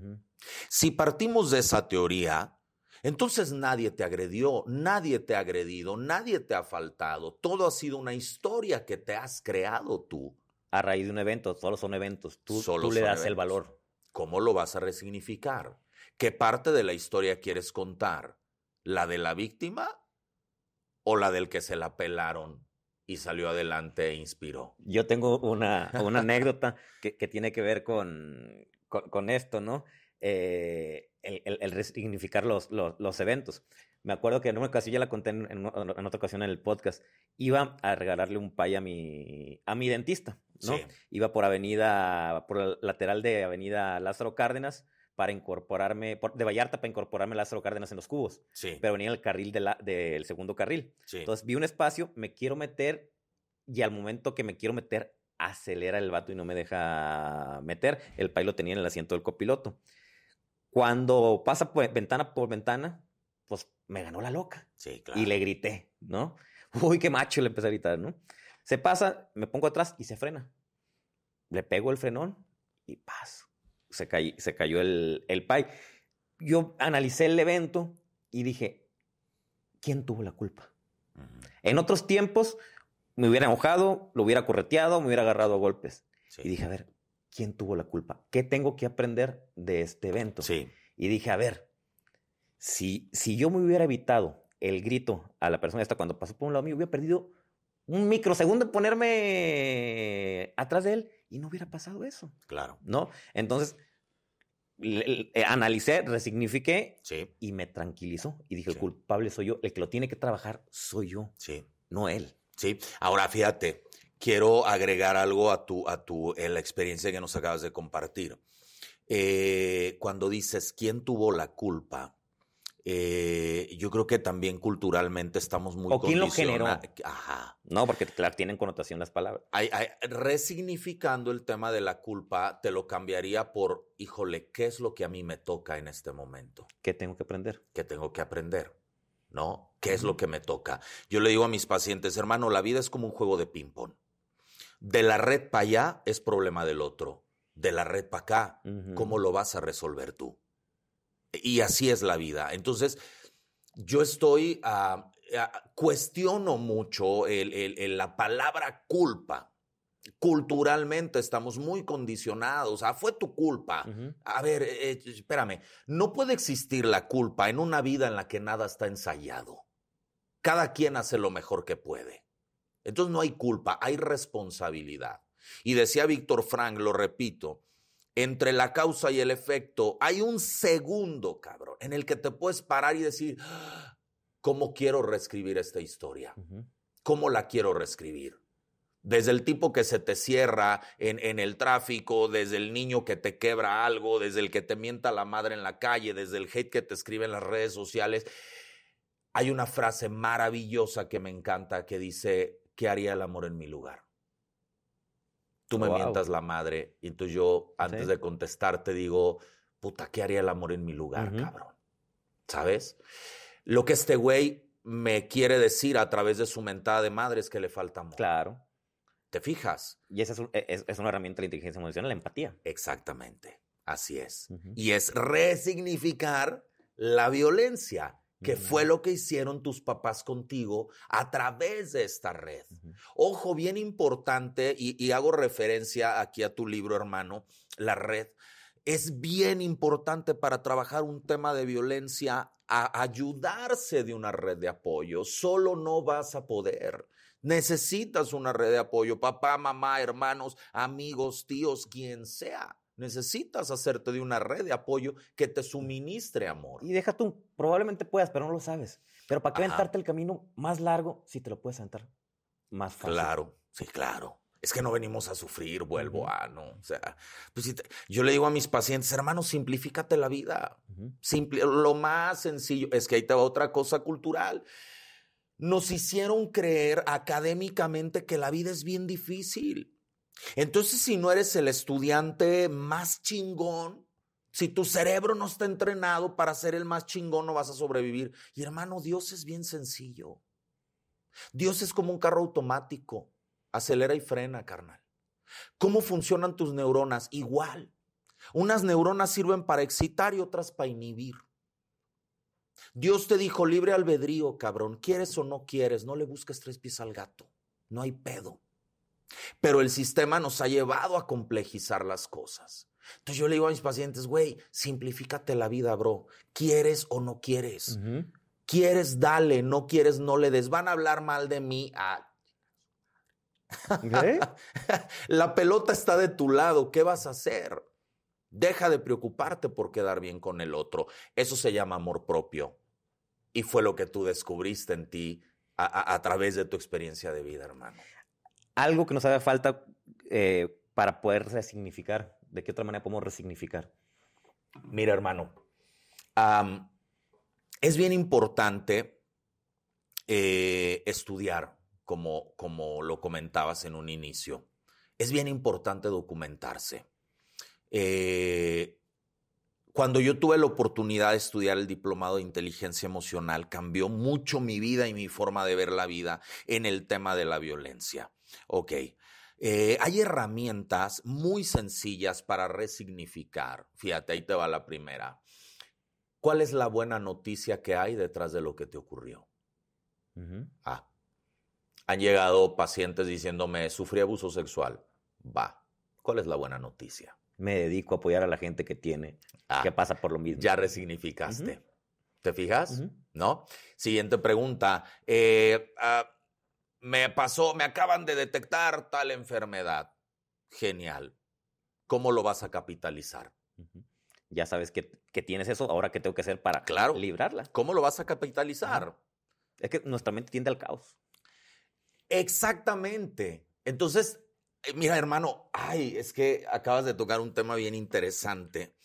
Si partimos de esa teoría, entonces nadie te agredió, nadie te ha agredido, nadie te ha faltado. Todo ha sido una historia que te has creado tú. A raíz de un evento, solo son eventos. Tú, tú le das el valor. ¿Cómo lo vas a resignificar? ¿Qué parte de la historia quieres contar? ¿La de la víctima o la del que se la pelaron y salió adelante e inspiró? Yo tengo una, anécdota que, tiene que ver con, con, esto, ¿no? Eh, el, resignificar los, los, eventos. Me acuerdo que en una ocasión, ya la conté en, otra ocasión en el podcast, iba a regalarle un pay a mi, a mi dentista, ¿no? Iba por avenida, por el lateral de avenida Lázaro Cárdenas, para incorporarme, de Vallarta para incorporarme Lázaro Cárdenas en los cubos. Sí. Pero venía en el carril de la, del segundo carril. Entonces vi un espacio, me quiero meter y al momento que me quiero meter, acelera el vato y no me deja meter. El pay lo tenía en el asiento del copiloto. Cuando pasa ventana por ventana, pues me ganó la loca. Sí, claro. Y le grité, ¿no? Uy, qué macho, le empecé a gritar, ¿no? Se pasa, me pongo atrás y se frena. Le pego el frenón y paso se, se cayó el, el pay. Yo analicé el evento y dije, ¿quién tuvo la culpa? En otros tiempos me hubiera enojado, lo hubiera correteado, me hubiera agarrado a golpes. Y dije, a ver, ¿quién tuvo la culpa? ¿Qué tengo que aprender de este evento? Sí. Y dije, a ver, si, si yo me hubiera evitado el grito a la persona esta cuando pasó por un lado mío, hubiera perdido un microsegundo en ponerme atrás de él y no hubiera pasado eso. Claro. ¿No? Entonces, eh, analicé, resignifiqué sí. y me tranquilizó. Y dije, el culpable soy yo, el que lo tiene que trabajar soy yo, sí. no él. Sí, ahora fíjate, quiero agregar algo a tu, a tu, la experiencia que nos acabas de compartir. Eh, cuando dices, ¿quién tuvo la culpa? Eh, yo creo que también culturalmente estamos muy ¿O quién lo generó? Ajá. No, porque claro, tienen connotación las palabras. resignificando el tema de la culpa, te lo cambiaría por, híjole, ¿qué es lo que a mí me toca en este momento? ¿Qué tengo que aprender? ¿Qué tengo que aprender? ¿No? ¿Qué es lo que me toca? Yo le digo a mis pacientes, hermano, la vida es como un juego de ping-pong. De la red para allá es problema del otro. De la red para acá, ¿cómo lo vas a resolver tú? Y así es la vida. Entonces, yo estoy, ah, cuestiono mucho la palabra culpa. Culturalmente estamos muy condicionados. Ah, fue tu culpa. A ver, eh, eh, espérame. No puede existir la culpa en una vida en la que nada está ensayado. Cada quien hace lo mejor que puede. Entonces no hay culpa, hay responsabilidad. Y decía Víctor Frank, lo repito, entre la causa y el efecto, hay un segundo, cabrón, en el que te puedes parar y decir, ¿cómo quiero reescribir esta historia? ¿Cómo la quiero reescribir? Desde el tipo que se te cierra en, en, el tráfico, desde el niño que te quebra algo, desde el que te mienta la madre en la calle, desde el hate que te escribe en las redes sociales. Hay una frase maravillosa que me encanta que dice, ¿qué haría el amor en mi lugar? Tú me mientas la madre. Y entonces yo, antes de contestar, te digo, puta, ¿qué haría el amor en mi lugar, cabrón? ¿Sabes? Lo que este güey me quiere decir a través de su mentada de madre es que le falta amor. Claro. ¿Te fijas? Y esa es, es, una herramienta de la inteligencia emocional, la empatía. Exactamente. Así es. Y es resignificar la violencia que fue lo que hicieron tus papás contigo a través de esta red. Ojo, bien importante, y, hago referencia aquí a tu libro, hermano, La red. Es bien importante para trabajar un tema de violencia a ayudarse de una red de apoyo. Solo no vas a poder. Necesitas una red de apoyo, papá, mamá, hermanos, amigos, tíos, quien sea. Necesitas hacerte de una red de apoyo que te suministre amor. Y deja tú, probablemente puedas, pero no lo sabes. Pero ¿para qué aventarte el camino más largo si te lo puedes aventar más fácil? Claro, sí, claro. Es que no venimos a sufrir, vuelvo a, ¿no? O sea, pues yo le digo a mis pacientes, hermano, simplifícate la vida. lo más sencillo, es que ahí te va otra cosa cultural. Nos hicieron creer académicamente que la vida es bien difícil. Entonces, si no eres el estudiante más chingón, si tu cerebro no está entrenado para ser el más chingón, no vas a sobrevivir. Y hermano, Dios es bien sencillo. Dios es como un carro automático. Acelera y frena, carnal. ¿Cómo funcionan tus neuronas? Igual. Unas neuronas sirven para excitar y otras para inhibir. Dios te dijo libre albedrío, cabrón. ¿Quieres o no quieres? No le busques tres pies al gato. No hay pedo. Pero el sistema nos ha llevado a complejizar las cosas. Entonces yo le digo a mis pacientes, güey, simplifícate la vida, bro. ¿Quieres o no quieres? Quieres, dale, no quieres, no le des. Van a hablar mal de mí. Ah. la pelota está de tu lado, ¿qué vas a hacer? Deja de preocuparte por quedar bien con el otro. Eso se llama amor propio. Y fue lo que tú descubriste en ti a, través de tu experiencia de vida, hermano. Algo que nos hace falta eh, para poder resignificar. ¿De qué otra manera podemos resignificar? Mira, hermano, es bien importante eh, estudiar, como, como lo comentabas en un inicio. Es bien importante documentarse. Eh, cuando yo tuve la oportunidad de estudiar el diplomado de inteligencia emocional, cambió mucho mi vida y mi forma de ver la vida en el tema de la violencia. Ok. Eh, hay herramientas muy sencillas para resignificar. Fíjate, ahí te va la primera. ¿Cuál es la buena noticia que hay detrás de lo que te ocurrió? Ah. Han llegado pacientes diciéndome, sufrí abuso sexual. Va. ¿Cuál es la buena noticia? Me dedico a apoyar a la gente que tiene, ah, que pasa por lo mismo. Ya resignificaste. ¿Te fijas? ¿No? Siguiente pregunta. Eh, ah, me pasó, me acaban de detectar tal enfermedad. Genial. ¿Cómo lo vas a capitalizar? Ya sabes que, tienes eso, ahora qué tengo que hacer para claro. librarla. ¿Cómo lo vas a capitalizar? Es que nuestra mente tiende al caos. Exactamente. Entonces, eh, mira, hermano, ay, es que acabas de tocar un tema bien interesante.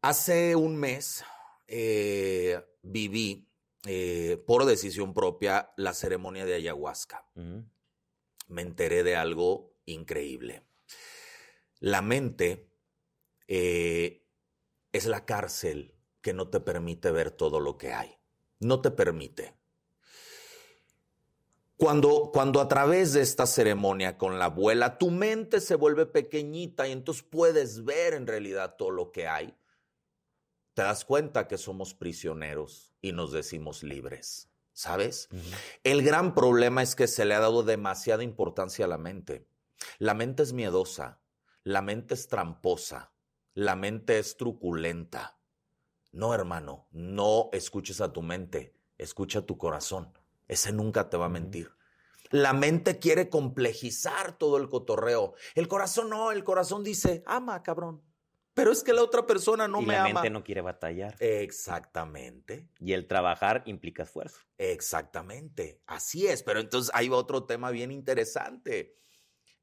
Hace un mes eh, viví eh, por decisión propia la ceremonia de ayahuasca. Me enteré de algo increíble. La mente eh, es la cárcel que no te permite ver todo lo que hay. No te permite. Cuando, cuando a través de esta ceremonia con la abuela tu mente se vuelve pequeñita y entonces puedes ver en realidad todo lo que hay, te das cuenta que somos prisioneros y nos decimos libres. ¿Sabes? El gran problema es que se le ha dado demasiada importancia a la mente. La mente es miedosa, la mente es tramposa, la mente es truculenta. No, hermano, no escuches a tu mente, escucha a tu corazón. Ese nunca te va a mentir. La mente quiere complejizar todo el cotorreo. El corazón no, el corazón dice, ama, cabrón pero es que la otra persona no me ama. La mente no quiere batallar. Exactamente. Y el trabajar implica esfuerzo. Exactamente. Así es. Pero entonces hay otro tema bien interesante.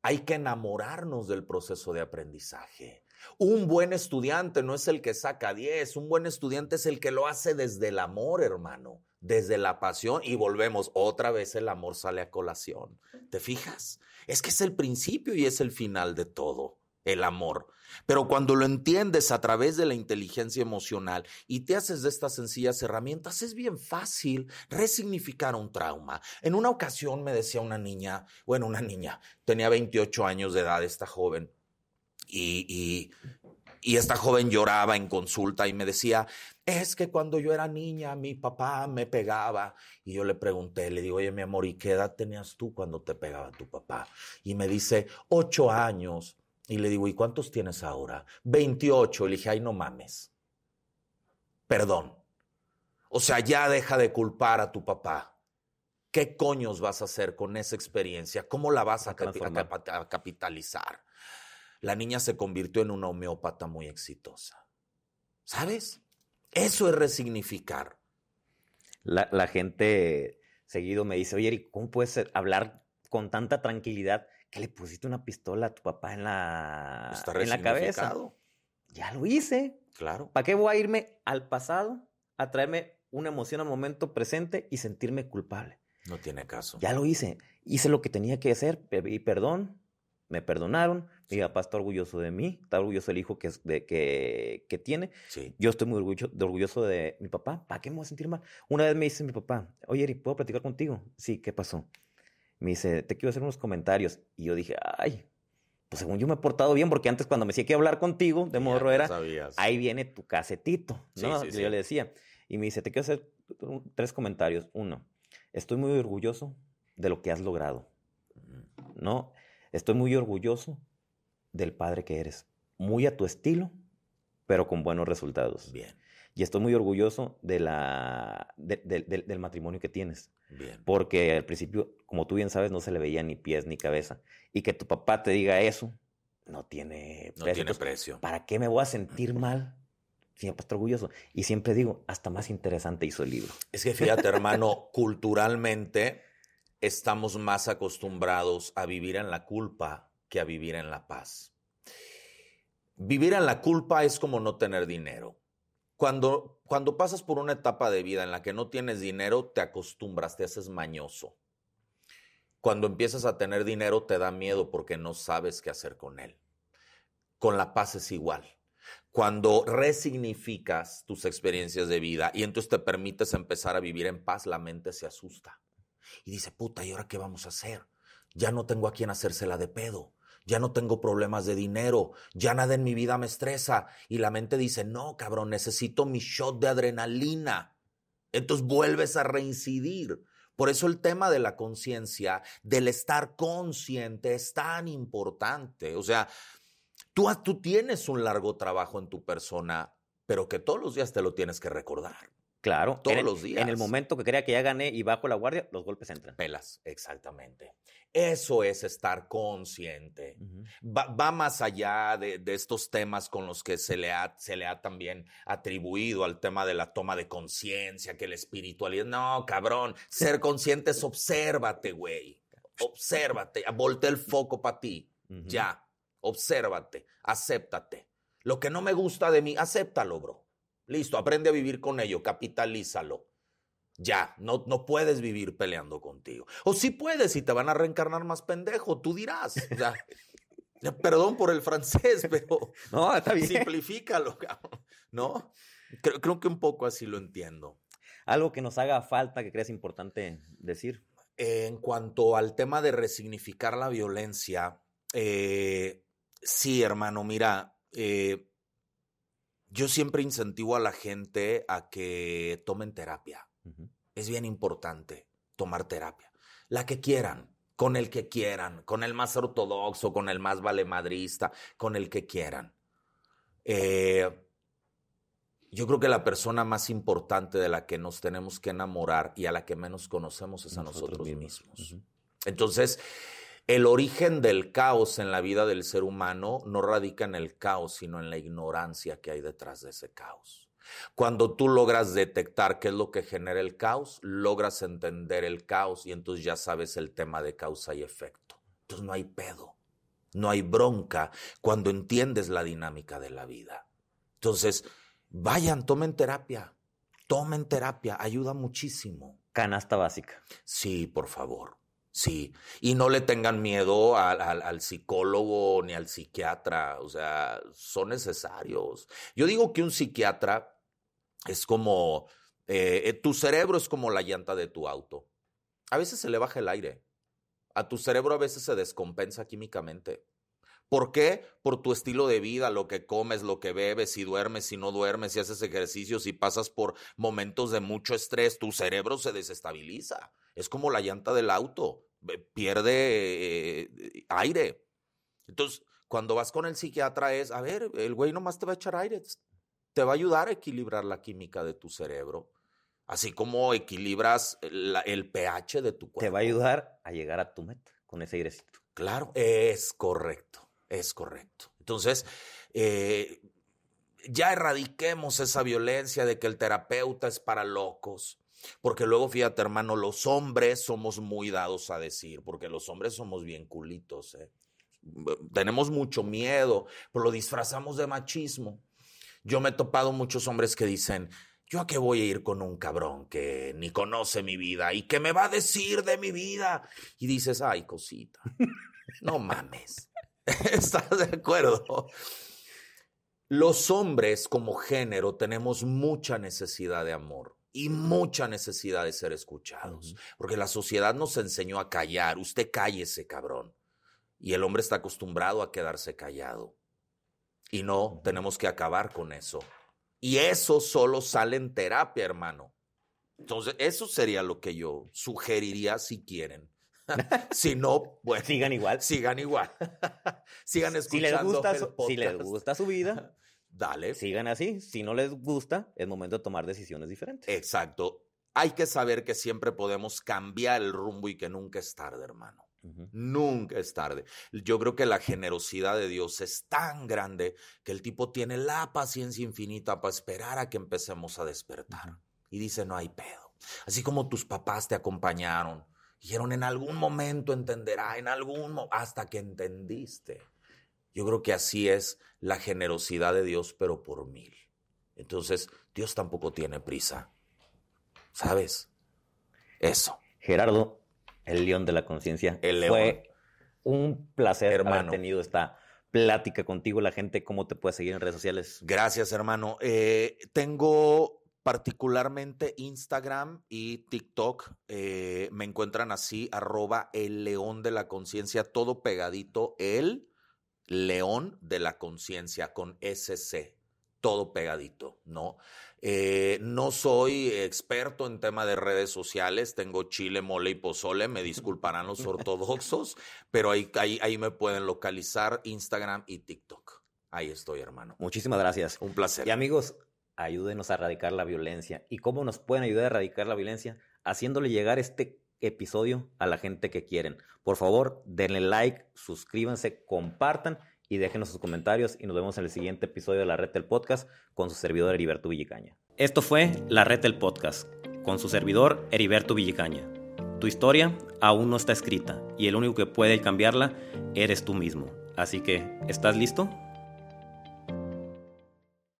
Hay que enamorarnos del proceso de aprendizaje. Un buen estudiante no es el que saca 10, un buen estudiante es el que lo hace desde el amor, hermano, desde la pasión y volvemos, otra vez el amor sale a colación. ¿Te fijas? Es que es el principio y es el final de todo el amor. Pero cuando lo entiendes a través de la inteligencia emocional y te haces de estas sencillas herramientas, es bien fácil resignificar un trauma. En una ocasión me decía una niña, bueno, una niña, tenía 28 años de edad esta joven, y, y esta joven lloraba en consulta y me decía, es que cuando yo era niña mi papá me pegaba. Y yo le pregunté, le digo, oye mi amor, ¿y qué edad tenías tú cuando te pegaba tu papá? Y me dice, ocho años. Y le digo, ¿y cuántos tienes ahora? 28. Le dije, ay, no mames. Perdón. O sea, ya deja de culpar a tu papá. ¿Qué coños vas a hacer con esa experiencia? ¿Cómo la vas a, a, capitalizar? La niña se convirtió en una homeópata muy exitosa. ¿Sabes? Eso es resignificar. La, la gente seguido me dice, oye, ¿cómo puedes hablar con tanta tranquilidad que le pusiste una pistola a tu papá en la, en la cabeza. Ya lo hice. Claro. ¿Para qué voy a irme al pasado a traerme una emoción al momento presente y sentirme culpable? No tiene caso. Ya lo hice. Hice lo que tenía que hacer y perdón. Me perdonaron. Mi papá está orgulloso de mí. Está orgulloso del hijo que, de, que, que tiene. Sí. Yo estoy muy orgulloso, orgulloso de mi papá. ¿Para qué me voy a sentir mal? Una vez me dice mi papá, oye, ¿puedo platicar contigo? Sí, ¿qué pasó? Me dice, te quiero hacer unos comentarios. Y yo dije, ay, pues según yo me he portado bien, porque antes cuando me decía que hablar contigo de morro era, ahí viene tu casetito, ¿no? Yo le decía. Y me dice, te quiero hacer tres comentarios. Uno, estoy muy orgulloso de lo que has logrado. ¿no? Estoy muy orgulloso del padre que eres. Muy a tu estilo, pero con buenos resultados. Bien. Y estoy muy orgulloso de la, de- de- de- del matrimonio que tienes. Bien. Porque al principio, como tú bien sabes, no se le veía ni pies ni cabeza. Y que tu papá te diga eso, no tiene No precio. tiene Entonces, precio. ¿Para qué me voy a sentir mal? Siempre estoy orgulloso. Y siempre digo, hasta más interesante hizo el libro. Es que fíjate, hermano, culturalmente estamos más acostumbrados a vivir en la culpa que a vivir en la paz. Vivir en la culpa es como no tener dinero. Cuando, cuando pasas por una etapa de vida en la que no tienes dinero, te acostumbras, te haces mañoso. Cuando empiezas a tener dinero, te da miedo porque no sabes qué hacer con él. Con la paz es igual. Cuando resignificas tus experiencias de vida y entonces te permites empezar a vivir en paz, la mente se asusta y dice, puta, ¿y ahora qué vamos a hacer? Ya no tengo a quien hacérsela de pedo, ya no tengo problemas de dinero, ya nada en mi vida me estresa. Y la mente dice, no, cabrón, necesito mi shot de adrenalina. Entonces vuelves a reincidir. Por eso el tema de la conciencia, del estar consciente, es tan importante. O sea, Tú, tú tienes un largo trabajo en tu persona, pero que todos los días te lo tienes que recordar. Claro. Todos en los días. En el momento que crea que ya gané y bajo la guardia, los golpes entran. Pelas, exactamente. Eso es estar consciente. Va, va más allá de, de estos temas con los que se le, ha, se le ha también atribuido al tema de la toma de conciencia, que la espiritualidad. No, cabrón. Ser consciente es obsérvate, güey. Obsérvate. Voltea el foco para ti. Ya. Obsérvate, acéptate. Lo que no me gusta de mí, acéptalo, bro. Listo, aprende a vivir con ello, capitalízalo. Ya, no, no puedes vivir peleando contigo. O sí puedes y te van a reencarnar más pendejo, tú dirás. O sea, perdón por el francés, pero No, está bien. simplifícalo. ¿no? Creo, creo que un poco así lo entiendo. Algo que nos haga falta, que creas importante decir. En cuanto al tema de resignificar la violencia, eh, sí, hermano, mira, eh, yo siempre incentivo a la gente a que tomen terapia. Es bien importante tomar terapia. La que quieran, con el que quieran, con el más ortodoxo, con el más valemadrista, con el que quieran. Eh, yo creo que la persona más importante de la que nos tenemos que enamorar y a la que menos conocemos es a nosotros, mismos. Entonces, el origen del caos en la vida del ser humano no radica en el caos, sino en la ignorancia que hay detrás de ese caos. Cuando tú logras detectar qué es lo que genera el caos, logras entender el caos y entonces ya sabes el tema de causa y efecto. Entonces no hay pedo, no hay bronca cuando entiendes la dinámica de la vida. Entonces, vayan, tomen terapia, tomen terapia, ayuda muchísimo. Canasta básica. Sí, por favor. Sí. Y no le tengan miedo al, al- psicólogo ni al psiquiatra. O sea, son necesarios. Yo digo que un psiquiatra es como, eh, eh, tu cerebro es como la llanta de tu auto. A veces se le baja el aire. A tu cerebro a veces se descompensa químicamente. ¿Por qué? Por tu estilo de vida, lo que comes, lo que bebes, si duermes, si no duermes, si haces ejercicio, si pasas por momentos de mucho estrés, tu cerebro se desestabiliza. Es como la llanta del auto, pierde eh, aire. Entonces, cuando vas con el psiquiatra es, a ver, el güey nomás te va a echar aire, te va a ayudar a equilibrar la química de tu cerebro, así como equilibras el pH de tu cuerpo. Te va a ayudar a llegar a tu meta con ese airecito. Claro, es correcto, es correcto. Entonces, eh, ya erradiquemos esa violencia de que el terapeuta es para locos. Porque luego, fíjate, hermano, los hombres somos muy dados a decir, porque los hombres somos bien culitos. ¿eh? Tenemos mucho miedo, pero lo disfrazamos de machismo. Yo me he topado muchos hombres que dicen, ¿yo a qué voy a ir con un cabrón que ni conoce mi vida y que me va a decir de mi vida? Y dices, ay, cosita, no mames. ¿Estás de acuerdo? Los hombres como género tenemos mucha necesidad de amor y mucha necesidad de ser escuchados, porque la sociedad nos enseñó a callar, usted cállese, cabrón. Y el hombre está acostumbrado a quedarse callado. Y no, tenemos que acabar con eso. Y eso solo sale en terapia, hermano. Entonces, eso sería lo que yo sugeriría si quieren. si no, bueno. Sigan igual. Sigan igual. sigan escuchando si les gusta el su, podcast. Si les gusta su vida, Dale. sigan así. Si no les gusta, es momento de tomar decisiones diferentes. Exacto. Hay que saber que siempre podemos cambiar el rumbo y que nunca es tarde, hermano. Nunca es tarde. Yo creo que la generosidad de Dios es tan grande que el tipo tiene la paciencia infinita para esperar a que empecemos a despertar. Y dice, no hay pedo. Así como tus papás te acompañaron, dijeron, en algún momento entenderá, en algún mo-", hasta que entendiste. Yo creo que así es la generosidad de Dios, pero por mil. Entonces, Dios tampoco tiene prisa. ¿Sabes? Eso. Gerardo, el león de la conciencia. El león. Fue un placer Hermano. haber tenido esta plática contigo. La gente, ¿cómo te puede seguir en redes sociales? Gracias, hermano. Eh, tengo particularmente Instagram y TikTok. eh, me encuentran así, arroba el león de la conciencia, todo pegadito, el león de la conciencia con SC, todo pegadito, ¿no? Eh, no soy experto en tema de redes sociales, tengo chile, mole y pozole, me disculparán los ortodoxos, pero ahí, ahí, ahí me pueden localizar Instagram y TikTok. Ahí estoy, hermano. Muchísimas gracias. Un placer. Y amigos, ayúdenos a erradicar la violencia. ¿Y cómo nos pueden ayudar a erradicar la violencia? Haciéndole llegar este episodio a la gente que quieren. Por favor, denle like, suscríbanse, compartan y déjenos sus comentarios y nos vemos en el siguiente episodio de La Red del Podcast con su servidor Heriberto Villicaña. Esto fue La Red del Podcast, con su servidor Heriberto Villicaña. Tu historia aún no está escrita y el único que puede cambiarla eres tú mismo. Así que, ¿estás listo?